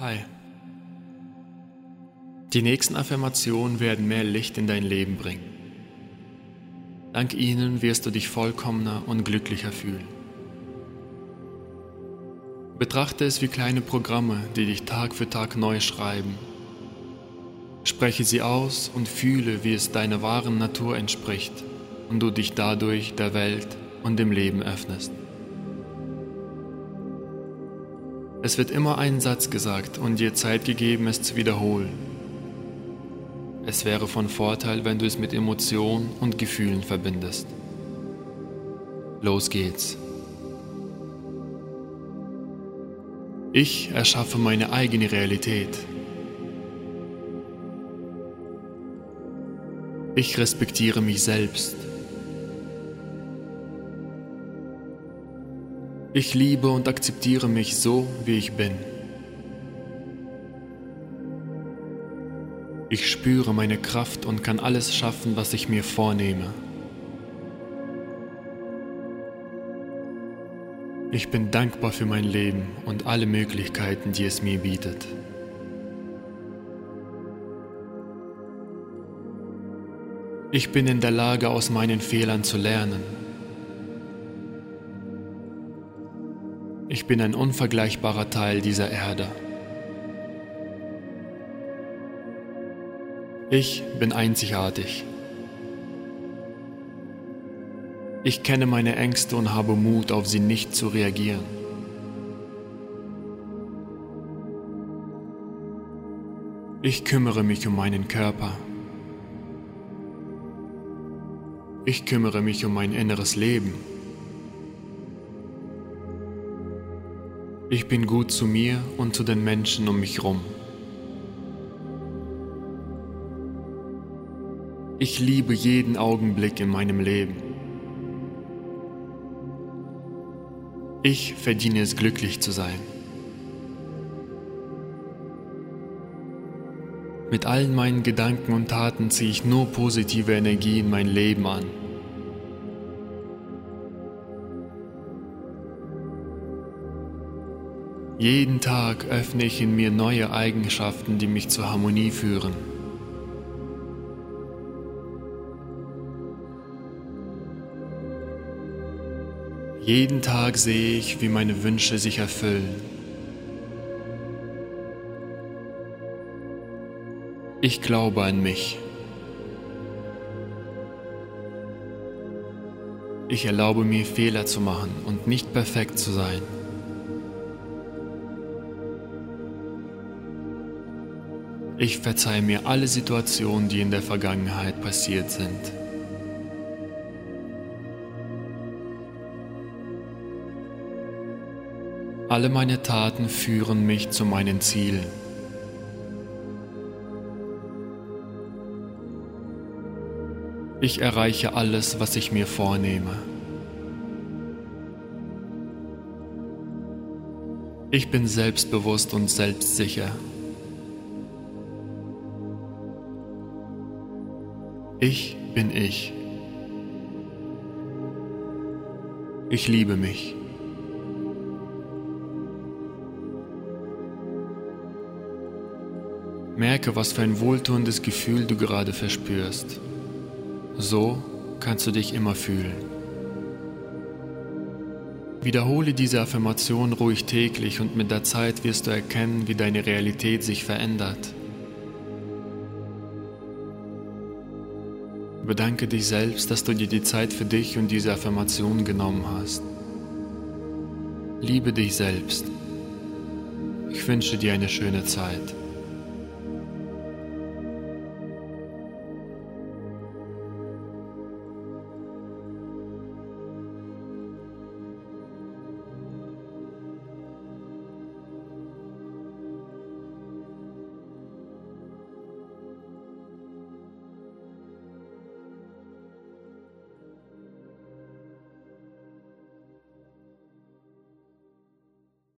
Hi. Die nächsten Affirmationen werden mehr Licht in dein Leben bringen. Dank ihnen wirst du dich vollkommener und glücklicher fühlen. Betrachte es wie kleine Programme, die dich Tag für Tag neu schreiben. Spreche sie aus und fühle, wie es deiner wahren Natur entspricht und du dich dadurch der Welt und dem Leben öffnest. Es wird immer ein Satz gesagt und dir Zeit gegeben, es zu wiederholen. Es wäre von Vorteil, wenn du es mit Emotionen und Gefühlen verbindest. Los geht's. Ich erschaffe meine eigene Realität. Ich respektiere mich selbst. Ich liebe und akzeptiere mich so, wie ich bin. Ich spüre meine Kraft und kann alles schaffen, was ich mir vornehme. Ich bin dankbar für mein Leben und alle Möglichkeiten, die es mir bietet. Ich bin in der Lage, aus meinen Fehlern zu lernen. Ich bin ein unvergleichbarer Teil dieser Erde. Ich bin einzigartig. Ich kenne meine Ängste und habe Mut, auf sie nicht zu reagieren. Ich kümmere mich um meinen Körper. Ich kümmere mich um mein inneres Leben. Ich bin gut zu mir und zu den Menschen um mich herum. Ich liebe jeden Augenblick in meinem Leben. Ich verdiene es glücklich zu sein. Mit allen meinen Gedanken und Taten ziehe ich nur positive Energie in mein Leben an. Jeden Tag öffne ich in mir neue Eigenschaften, die mich zur Harmonie führen. Jeden Tag sehe ich, wie meine Wünsche sich erfüllen. Ich glaube an mich. Ich erlaube mir Fehler zu machen und nicht perfekt zu sein. Ich verzeihe mir alle Situationen, die in der Vergangenheit passiert sind. Alle meine Taten führen mich zu meinen Zielen. Ich erreiche alles, was ich mir vornehme. Ich bin selbstbewusst und selbstsicher. Ich bin ich. Ich liebe mich. Merke, was für ein wohltuendes Gefühl du gerade verspürst. So kannst du dich immer fühlen. Wiederhole diese Affirmation ruhig täglich und mit der Zeit wirst du erkennen, wie deine Realität sich verändert. Bedanke dich selbst, dass du dir die Zeit für dich und diese Affirmation genommen hast. Liebe dich selbst. Ich wünsche dir eine schöne Zeit.